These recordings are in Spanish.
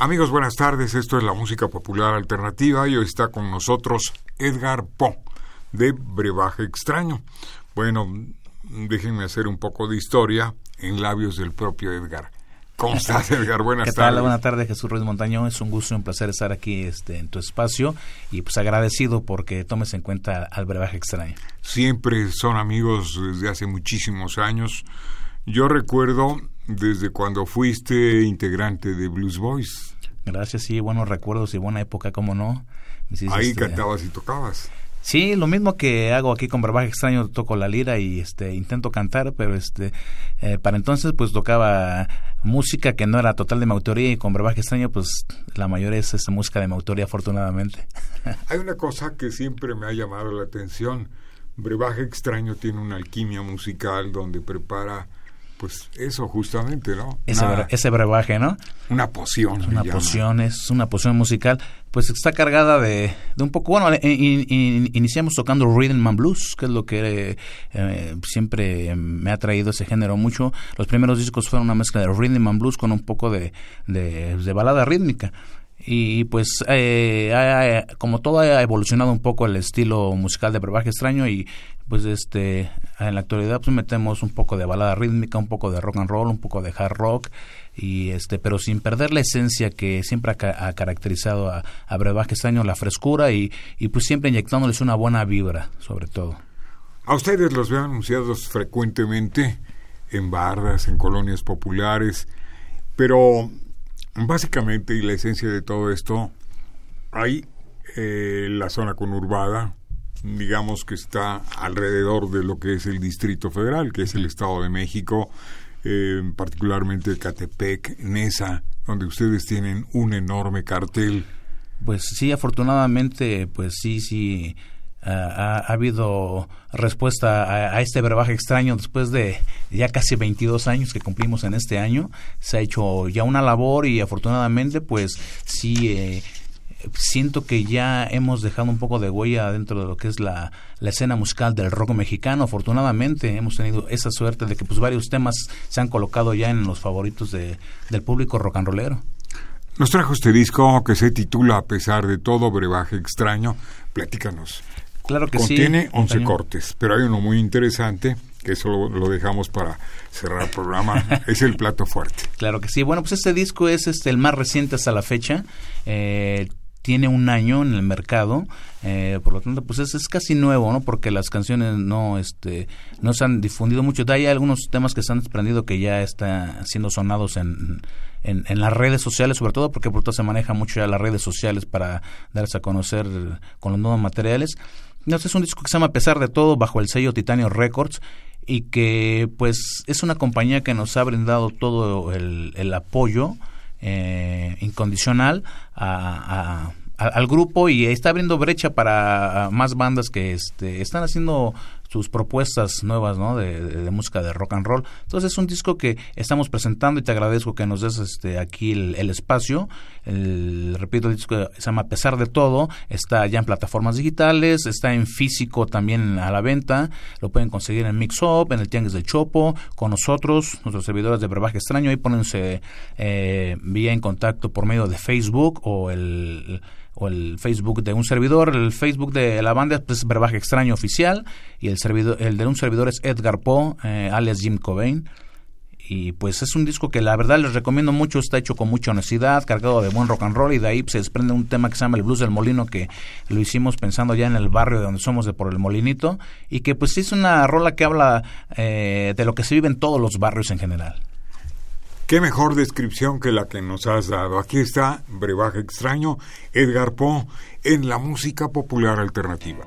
Amigos, buenas tardes. Esto es la música popular alternativa y hoy está con nosotros Edgar Po de Brebaje Extraño. Bueno, déjenme hacer un poco de historia en labios del propio Edgar. ¿Cómo estás, Edgar? Buenas ¿Qué tardes. tal? Buenas tardes, Jesús Ruiz Montaño. Es un gusto y un placer estar aquí este, en tu espacio y pues agradecido porque tomes en cuenta al brebaje extraño. Siempre son amigos desde hace muchísimos años. Yo recuerdo desde cuando fuiste integrante de Blues Boys. Gracias, sí, buenos recuerdos y buena época, ¿cómo no? Ahí este, cantabas y tocabas. Sí, lo mismo que hago aquí con Brebaje Extraño, toco la lira y este intento cantar, pero este eh, para entonces pues tocaba música que no era total de mi autoría y con Brebaje Extraño pues la mayoría es esta música de mi autoría afortunadamente. Hay una cosa que siempre me ha llamado la atención. Brebaje Extraño tiene una alquimia musical donde prepara pues eso justamente, ¿no? Ese, una, ese brebaje, ¿no? Una poción. Es una poción, es una poción musical. Pues está cargada de, de un poco, bueno, in, in, iniciamos tocando rhythm and blues, que es lo que eh, siempre me ha traído ese género mucho. Los primeros discos fueron una mezcla de rhythm and blues con un poco de, de, de balada rítmica y pues eh, como todo ha evolucionado un poco el estilo musical de brebaje extraño y pues este en la actualidad pues metemos un poco de balada rítmica un poco de rock and roll un poco de hard rock y este pero sin perder la esencia que siempre ha, ha caracterizado a, a brebaje extraño la frescura y, y pues siempre inyectándoles una buena vibra sobre todo. A ustedes los veo anunciados frecuentemente en bardas en colonias populares pero Básicamente, y la esencia de todo esto, hay eh, la zona conurbada, digamos que está alrededor de lo que es el Distrito Federal, que es el Estado de México, eh, particularmente Catepec, Nesa, donde ustedes tienen un enorme cartel. Pues sí, afortunadamente, pues sí, sí, ha, ha, habido respuesta a, este brebaje extraño después de ya casi 22 años que cumplimos en este año. Se ha hecho ya una labor y afortunadamente pues sí eh, siento que ya hemos dejado un poco de huella dentro de lo que es la, la, escena musical del rock mexicano. Afortunadamente hemos tenido esa suerte de que pues varios temas se han colocado ya en los favoritos de, del público rock and rollero. Nos trajo este disco que se titula A pesar de todo, brebaje extraño. Platícanos. Claro que Contiene sí, 11 montaño. cortes, pero hay uno muy interesante que eso lo, lo dejamos para cerrar el programa. es el plato fuerte. Claro que sí. Bueno, pues este disco es este el más reciente hasta la fecha. Eh, tiene un año en el mercado, eh, por lo tanto, pues es, es, casi nuevo, ¿no? Porque las canciones no, este, no se han difundido mucho. Hay algunos temas que se han desprendido que ya están siendo sonados en, en, en, las redes sociales, sobre todo porque por todo se maneja mucho ya las redes sociales para darse a conocer con los nuevos materiales. Este es un disco que se llama A pesar de todo bajo el sello Titanio Records y que pues es una compañía que nos ha brindado todo el, apoyo eh, incondicional a al grupo y está abriendo brecha para más bandas que este, están haciendo sus propuestas nuevas ¿no? de, música de rock and roll. Entonces es un disco que estamos presentando y te agradezco que nos des este, aquí el, el espacio. El, repito, el disco se llama A pesar de todo, está ya en plataformas digitales, está en físico también a la venta, lo pueden conseguir en Mix Up, en el Tianguis del Chopo, con nosotros, nuestros servidores de Brebaje Extraño, ahí pónganse eh, vía en contacto por medio de Facebook o el o el Facebook de un servidor, el Facebook de la banda pues, es Brebaje Extraño Oficial y el servidor, el de un servidor es Edgar Poe, eh, alias Jim Cobain. Y pues es un disco que la verdad les recomiendo mucho, está hecho con mucha honestidad, cargado de buen rock and roll y de ahí se desprende un tema que se llama el Blues del Molino que lo hicimos pensando ya en el barrio de donde somos de por el Molinito y que pues es una rola que habla eh, de lo que se vive en todos los barrios en general. Qué mejor descripción que la que nos has dado. Aquí está Brebaje Extraño, Edgar Poe, en la música popular alternativa.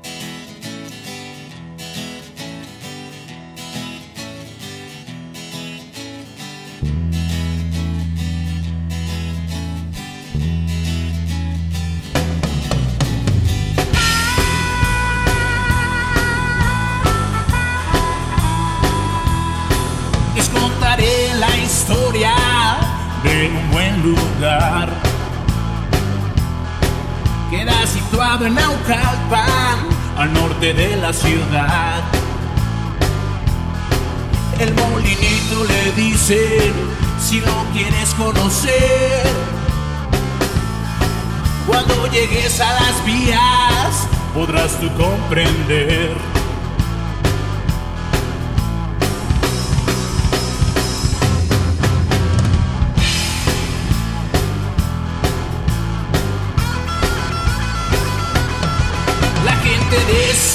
De la ciudad. El molinito le dice, si lo quieres conocer, cuando llegues a las vías, podrás tú comprender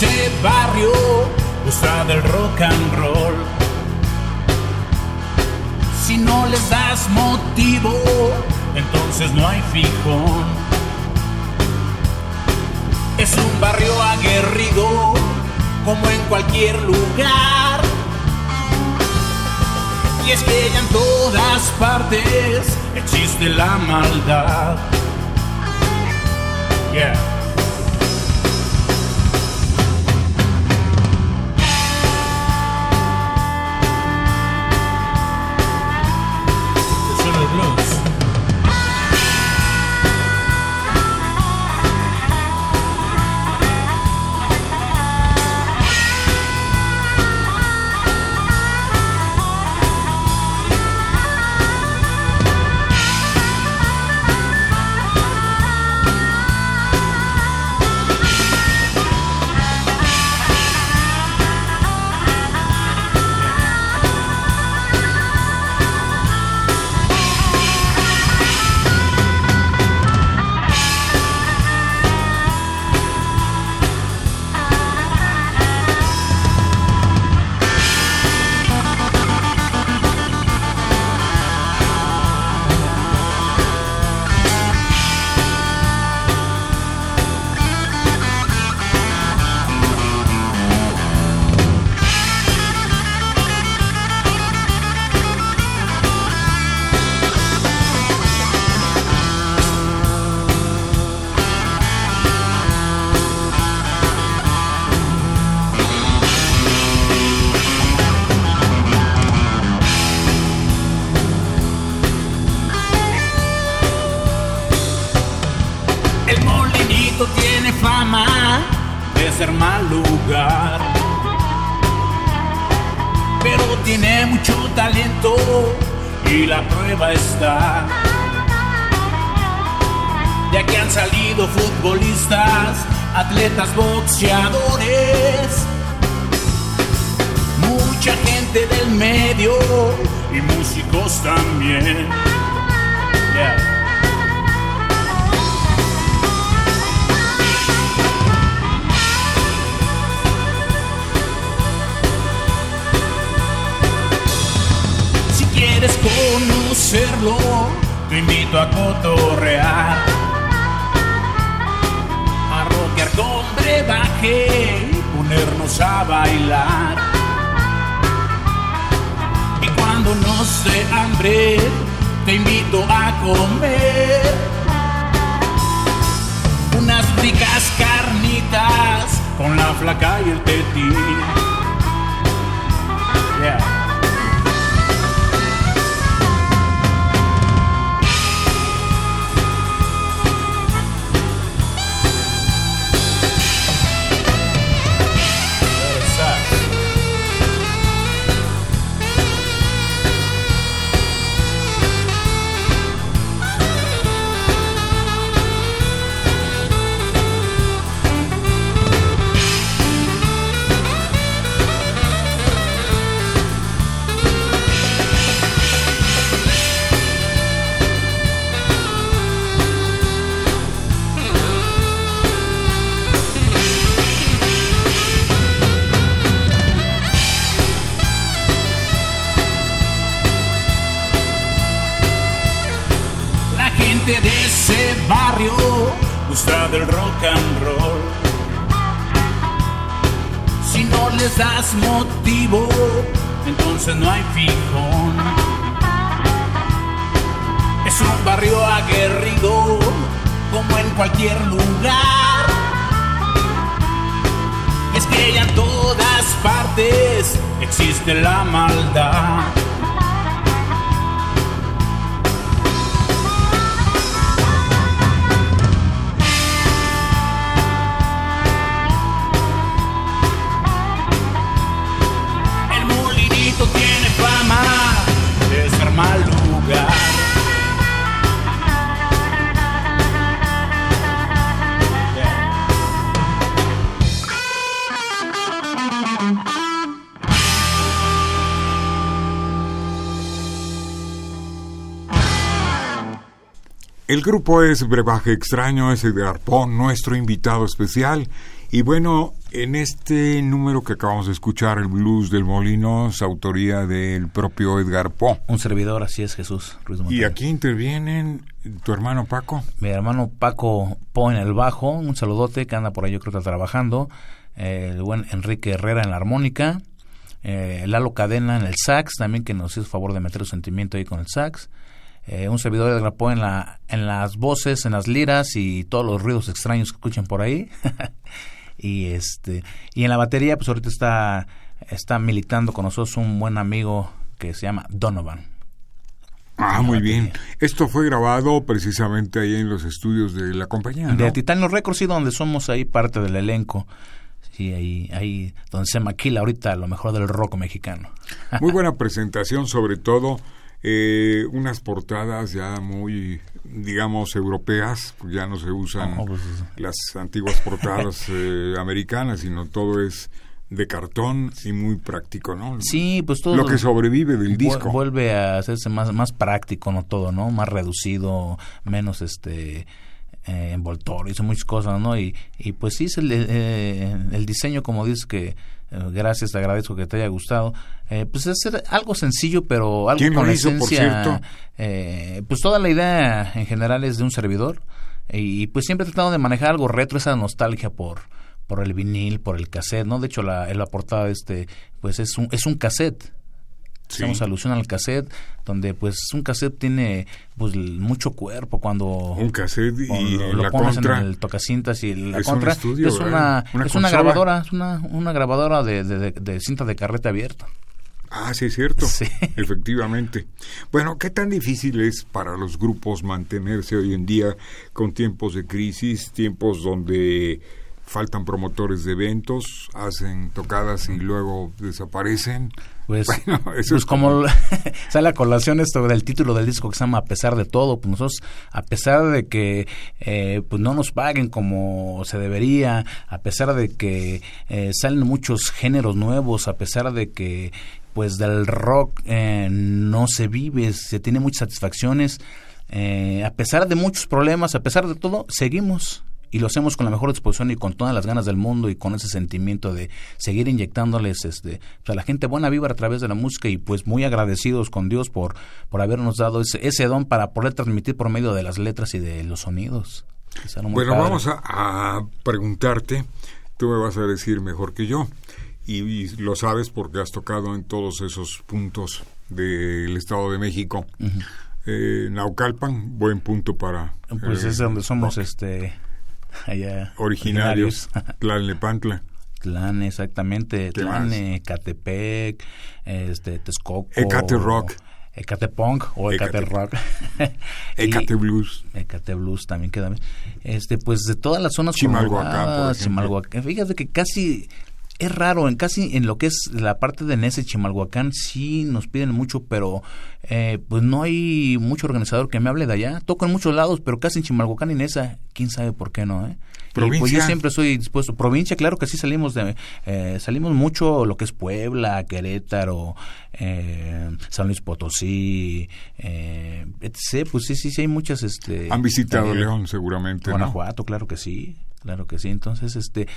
ese barrio gusta del rock and roll. Si no les das motivo, entonces no hay fijón. Es un barrio aguerrido, como en cualquier lugar. Y es que en todas partes existe la maldad. Yeah. cualquier mal lugar. Pero tiene mucho talento y la prueba está. Ya que han salido futbolistas, atletas, boxeadores, mucha gente del medio y músicos también. serlo, te invito a cotorrear. A rockear con brebaje y ponernos a bailar. Y cuando no se hambre, te invito a comer. Unas ricas carnitas con la flaca y el tetín. Yeah. Motivo, entonces no hay fijón. Es un barrio aguerrido, como en cualquier lugar. Es que ya en todas partes existe la maldad. El grupo es Brebaje Extraño, es Edgar Poe, nuestro invitado especial. Y bueno, en este número que acabamos de escuchar, el blues del molino, es autoría del propio Edgar Poe. Un servidor, así es Jesús Ruiz Y aquí intervienen tu hermano Paco. Mi hermano Paco Po en el bajo, un saludote que anda por ahí, yo creo que está trabajando. Eh, el buen Enrique Herrera en la armónica. Eh, Lalo Cadena en el sax, también que nos hizo favor de meter su sentimiento ahí con el sax. Eh, un servidor de Grapó en, la, en las voces, en las liras y todos los ruidos extraños que escuchan por ahí. y este y en la batería, pues ahorita está, está militando con nosotros un buen amigo que se llama Donovan. Ah, muy batería. bien. Esto fue grabado precisamente ahí en los estudios de la compañía, ¿no? De Titanio Records, sí, donde somos ahí parte del elenco. Sí, ahí, ahí donde se maquila ahorita lo mejor del rock mexicano. Muy buena presentación, sobre todo eh, unas portadas ya muy, digamos, europeas, pues ya no se usan Oh, pues, las antiguas portadas eh, americanas, sino todo es de cartón y muy práctico, ¿no? Sí, pues todo Lo que sobrevive del disco. vuelve a hacerse más, más práctico, ¿no? Todo, ¿no? Más reducido, menos este eh, envoltorio, hizo muchas cosas, ¿no? Y, y pues sí, el, eh, el diseño, como dices, que eh, gracias, te agradezco que te haya gustado. Eh, pues es algo sencillo, pero algo ¿Quién lo con la hizo, por esencia. eh, pues toda la idea en general es de un servidor. Y, pues siempre he tratado de manejar algo retro, esa nostalgia por por el vinil, por el cassette, ¿no? De hecho, la, la portada este, pues es un, es un cassette. Sí. Hacemos alusión al cassette, donde pues un cassette tiene pues mucho cuerpo cuando Un cassette y lo, la pones contra. en el tocacintas y la es un contra estudio, es una, es una grabadora, es una, una grabadora de, de, de- de cinta de carrete abierta. Ah, sí, es cierto. Sí. Efectivamente. Bueno, ¿qué tan difícil es para los grupos mantenerse hoy en día con tiempos de crisis, tiempos donde faltan promotores de eventos, hacen tocadas y luego desaparecen? Pues, Bueno, eso pues es como sale a colación esto del título del disco que se llama A pesar de todo, pues nosotros a pesar de que eh, pues no nos paguen como se debería, a pesar de que eh, salen muchos géneros nuevos, a pesar de que pues del rock eh, no se vive, se tiene muchas satisfacciones, eh, a pesar de muchos problemas, a pesar de todo, seguimos y lo hacemos con la mejor disposición y con todas las ganas del mundo y con ese sentimiento de seguir inyectándoles este pues, a la gente buena vibra a través de la música y pues muy agradecidos con Dios por por habernos dado ese, ese don para poder transmitir por medio de las letras y de los sonidos. Bueno, padre. vamos a, a preguntarte, tú me vas a decir mejor que yo, y, y lo sabes porque has tocado en todos esos puntos del Estado de México. Eh, Naucalpan, buen punto para... pues eh, es donde somos este allá originarios, Tlalnepantla. Tlane, exactamente, ¿Qué Tlane, Catepec, este, Texcoco. Ecate Rock. Ecatepunk o Ecate Ecate- Rock. Ecate Blues. Ecate Blues también queda bien. Este, pues de todas las zonas Chimalhuacán, por. Chimalhuacán. Fíjate que casi es raro, en casi en lo que es la parte de Nese Chimalhuacán sí nos piden mucho, pero eh, pues no hay mucho organizador que me hable de allá. Toco en muchos lados, pero casi en Chimalhuacán y Nesa, quién sabe por qué no, ¿eh? Y, pues yo Provincia. siempre soy dispuesto. Provincia, claro que sí salimos de, eh, salimos mucho lo que es Puebla, Querétaro, eh, San Luis Potosí, eh, etc. Pues sí, sí, sí hay muchas, este. Han visitado León seguramente, ¿no? Guanajuato, claro que sí, claro que sí. Entonces, este,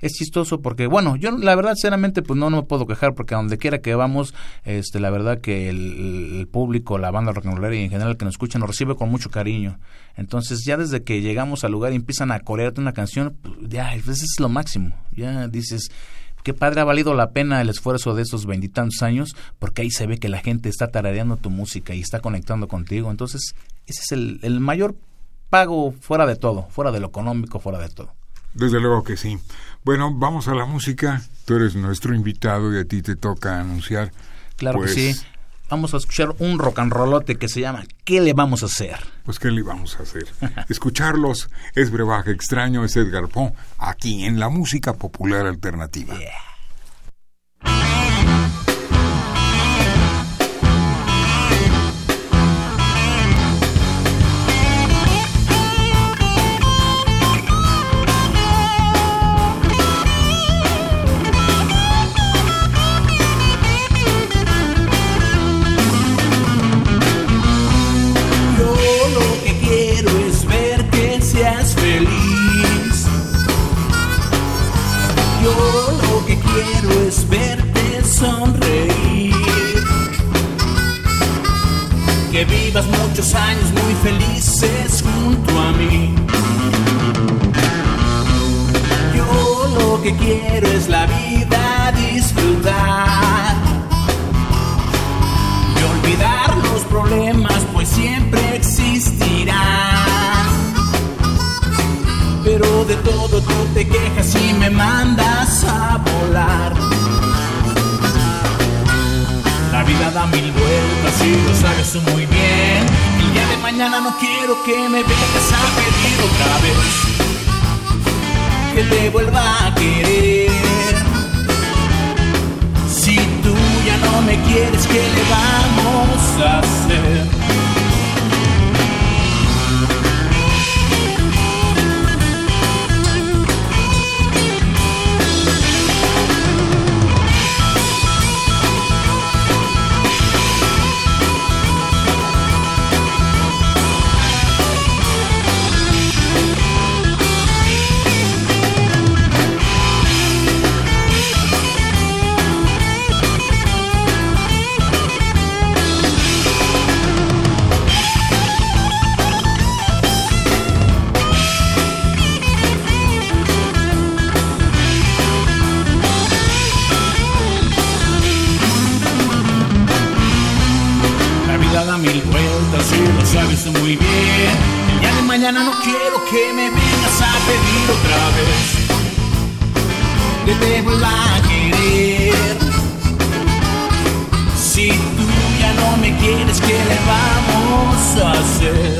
es chistoso porque, bueno, yo la verdad, sinceramente, pues no, no me puedo quejar porque a donde quiera que vamos, este, la verdad que el, público, la banda rock and roll y en general que nos escucha nos recibe con mucho cariño. Entonces, ya desde que llegamos al lugar y empiezan a corearte una canción, pues, ya, pues es lo máximo. Ya dices, qué padre ha valido la pena el esfuerzo de esos veintitantos años, porque ahí se ve que la gente está tarareando tu música y está conectando contigo. Entonces, ese es el, el mayor pago fuera de todo, fuera de lo económico, fuera de todo. Desde luego que sí. Bueno, vamos a la música. Tú eres nuestro invitado y a ti te toca anunciar. Claro que sí. Pues, vamos a escuchar un rock and rollote que se llama ¿Qué le vamos a hacer? Pues ¿qué le vamos a hacer? Escucharlos es brebaje extraño, es Edgar Poe, aquí en la música popular alternativa. muchos mañana no quiero que me vengas a pedir otra vez que te vuelva a querer. Si tú ya no me quieres, ¿qué le vamos a hacer? Muy bien. El día de mañana no quiero que me vengas a pedir otra vez que te vuelva a querer. Si tú ya no me quieres, ¿qué le vamos a hacer?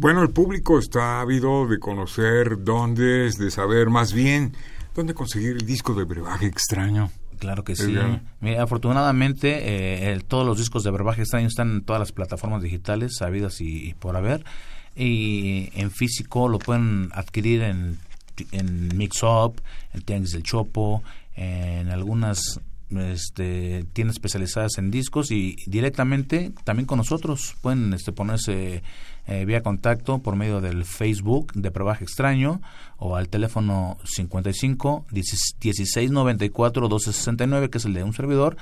Bueno, el público está ávido de conocer dónde, de saber más bien dónde conseguir el disco de brebaje extraño. Claro que sí. afortunadamente, eh, todos los discos de brebaje extraño están en todas las plataformas digitales, sabidas y, por haber. Y en físico lo pueden adquirir en, en Mix Up, en Tianguis del Chopo, en algunas este, tiendas especializadas en discos y directamente también con nosotros pueden este, ponerse eh, vía contacto por medio del Facebook de Probaje Extraño o al teléfono 55 16 94 12 69 que es el de un servidor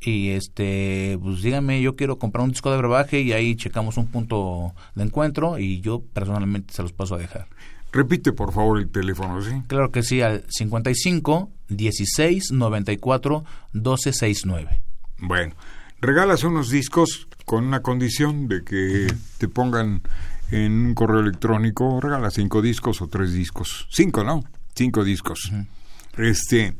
y este pues dígame yo quiero comprar un disco de brebaje y ahí checamos un punto de encuentro y yo personalmente se los paso a dejar. Repite, por favor, el teléfono, ¿sí? Claro que sí, al 55 16 94 12 69. Bueno, regalas unos discos con una condición de que te pongan en un correo electrónico, regala cinco discos o tres discos. Cinco, ¿no? Cinco discos. Este,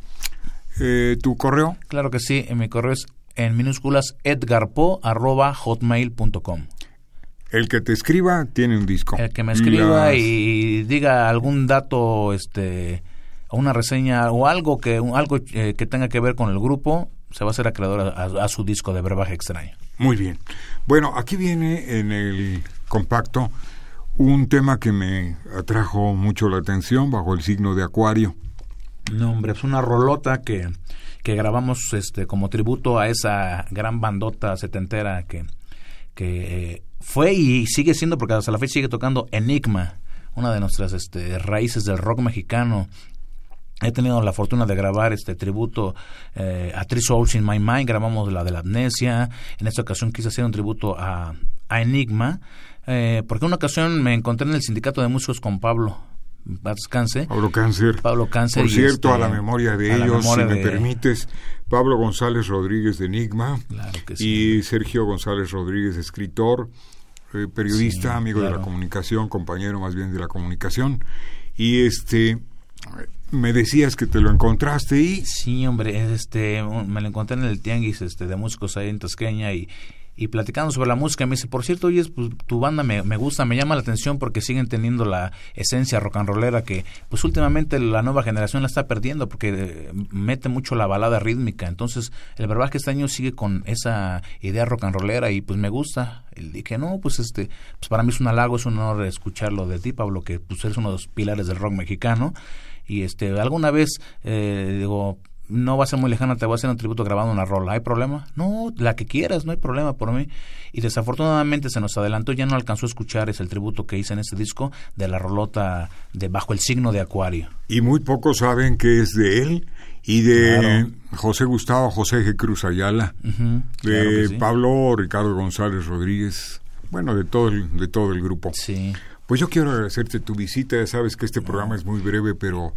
eh, ¿tu correo? Claro que sí, en mi correo es en minúsculas edgarpo arroba hotmail.com. El que te escriba tiene un disco. El que me escriba Las... y diga algún dato, este, una reseña o algo que algo eh, que tenga que ver con el grupo, se va a hacer acreedor a, a, a, su disco de brebaje extraño. Muy bien. Bueno, aquí viene en el compacto un tema que me atrajo mucho la atención bajo el signo de Acuario. No, hombre, es una rolota que, que grabamos este como tributo a esa gran bandota setentera que, que eh, fue y sigue siendo, porque hasta la fecha sigue tocando Enigma, una de nuestras este, raíces del rock mexicano. He tenido la fortuna de grabar este tributo eh, a Three Souls in My Mind, grabamos la de la amnesia. En esta ocasión quise hacer un tributo a, a Enigma, eh, porque en una ocasión me encontré en el sindicato de músicos con Pablo. Descanse. Pablo Cáncer. Pablo Cáncer. Por cierto, este, a la memoria de ellos, memoria si me permites, Pablo González Rodríguez de Enigma claro que sí. y Sergio González Rodríguez, escritor, eh, periodista, Sí, amigo claro. de la comunicación, compañero más bien de la comunicación. Y este me decías que te lo encontraste y Sí, hombre, este, me lo encontré en el tianguis este, de músicos ahí en Tasqueña y, y platicando sobre la música, me dice, por cierto, oye, pues, tu banda me, me gusta, me llama la atención porque siguen teniendo la esencia rock and rollera que, pues últimamente la nueva generación la está perdiendo porque eh, mete mucho la balada rítmica. Entonces, el verbaje este año sigue con esa idea rock and rollera y pues me gusta. Y dije, no, pues este, pues para mí es un halago, es un honor escucharlo de ti, Pablo, que pues eres uno de los pilares del rock mexicano. Y este, alguna vez, eh, digo, no va a ser muy lejana, te voy a hacer un tributo grabando una rola. ¿Hay problema? No, la que quieras, no hay problema por mí. Y desafortunadamente se nos adelantó, ya no alcanzó a escuchar ese el tributo que hice en este disco de la rolota de Bajo el signo de Acuario. y muy pocos saben que es de él y de Claro. José Gustavo José G. Cruz Ayala, de claro que sí. Pablo Ricardo González Rodríguez, bueno, de todo el, de todo el grupo. Sí. Pues yo quiero agradecerte tu visita, ya sabes que este programa es muy breve, pero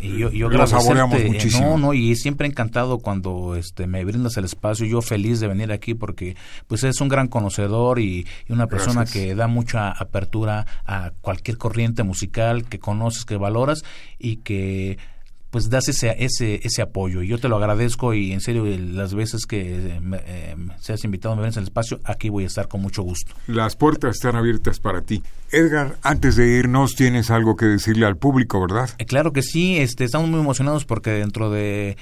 Y yo, yo Lo saboreamos eh, muchísimo. No, no, y siempre encantado cuando este me brindas el espacio. Yo feliz de venir aquí porque pues es un gran conocedor y, y una persona Gracias. que da mucha apertura a cualquier corriente musical que conoces, que valoras y que pues das ese, ese, ese apoyo. Y yo te lo agradezco y en serio el- las veces que eh, me, eh, seas invitado a me vengas al espacio, aquí voy a estar con mucho gusto. las puertas están abiertas para ti. Edgar, antes de irnos, tienes algo que decirle al público, ¿verdad? Eh, Claro que sí, este, estamos muy emocionados porque dentro de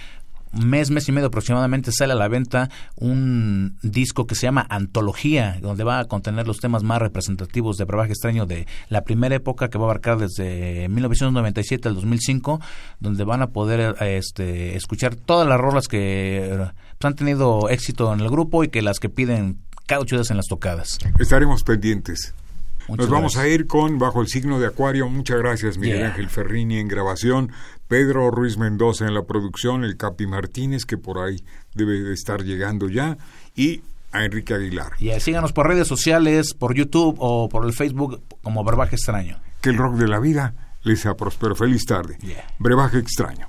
mes, mes y medio aproximadamente sale a la venta un disco que se llama Antología, donde va a contener los temas más representativos de Brebaje Extraño de la primera época que va a abarcar desde 1997 al 2005, donde van a poder este, escuchar todas las rolas que pues, han tenido éxito en el grupo y que las que piden cada ocho días en las tocadas. Estaremos pendientes. Muchas Nos vamos gracias. a ir con Bajo el signo de Acuario. Muchas gracias, Miguel Yeah. Ángel Ferrini en grabación, Pedro Ruiz Mendoza en la producción, el Capi Martínez, que por ahí debe de estar llegando ya, y a Enrique Aguilar. Y eh, síganos por redes sociales, por YouTube o por el Facebook como Brebaje Extraño. Que el rock de la vida les sea próspero. Feliz tarde. Yeah. Brebaje extraño.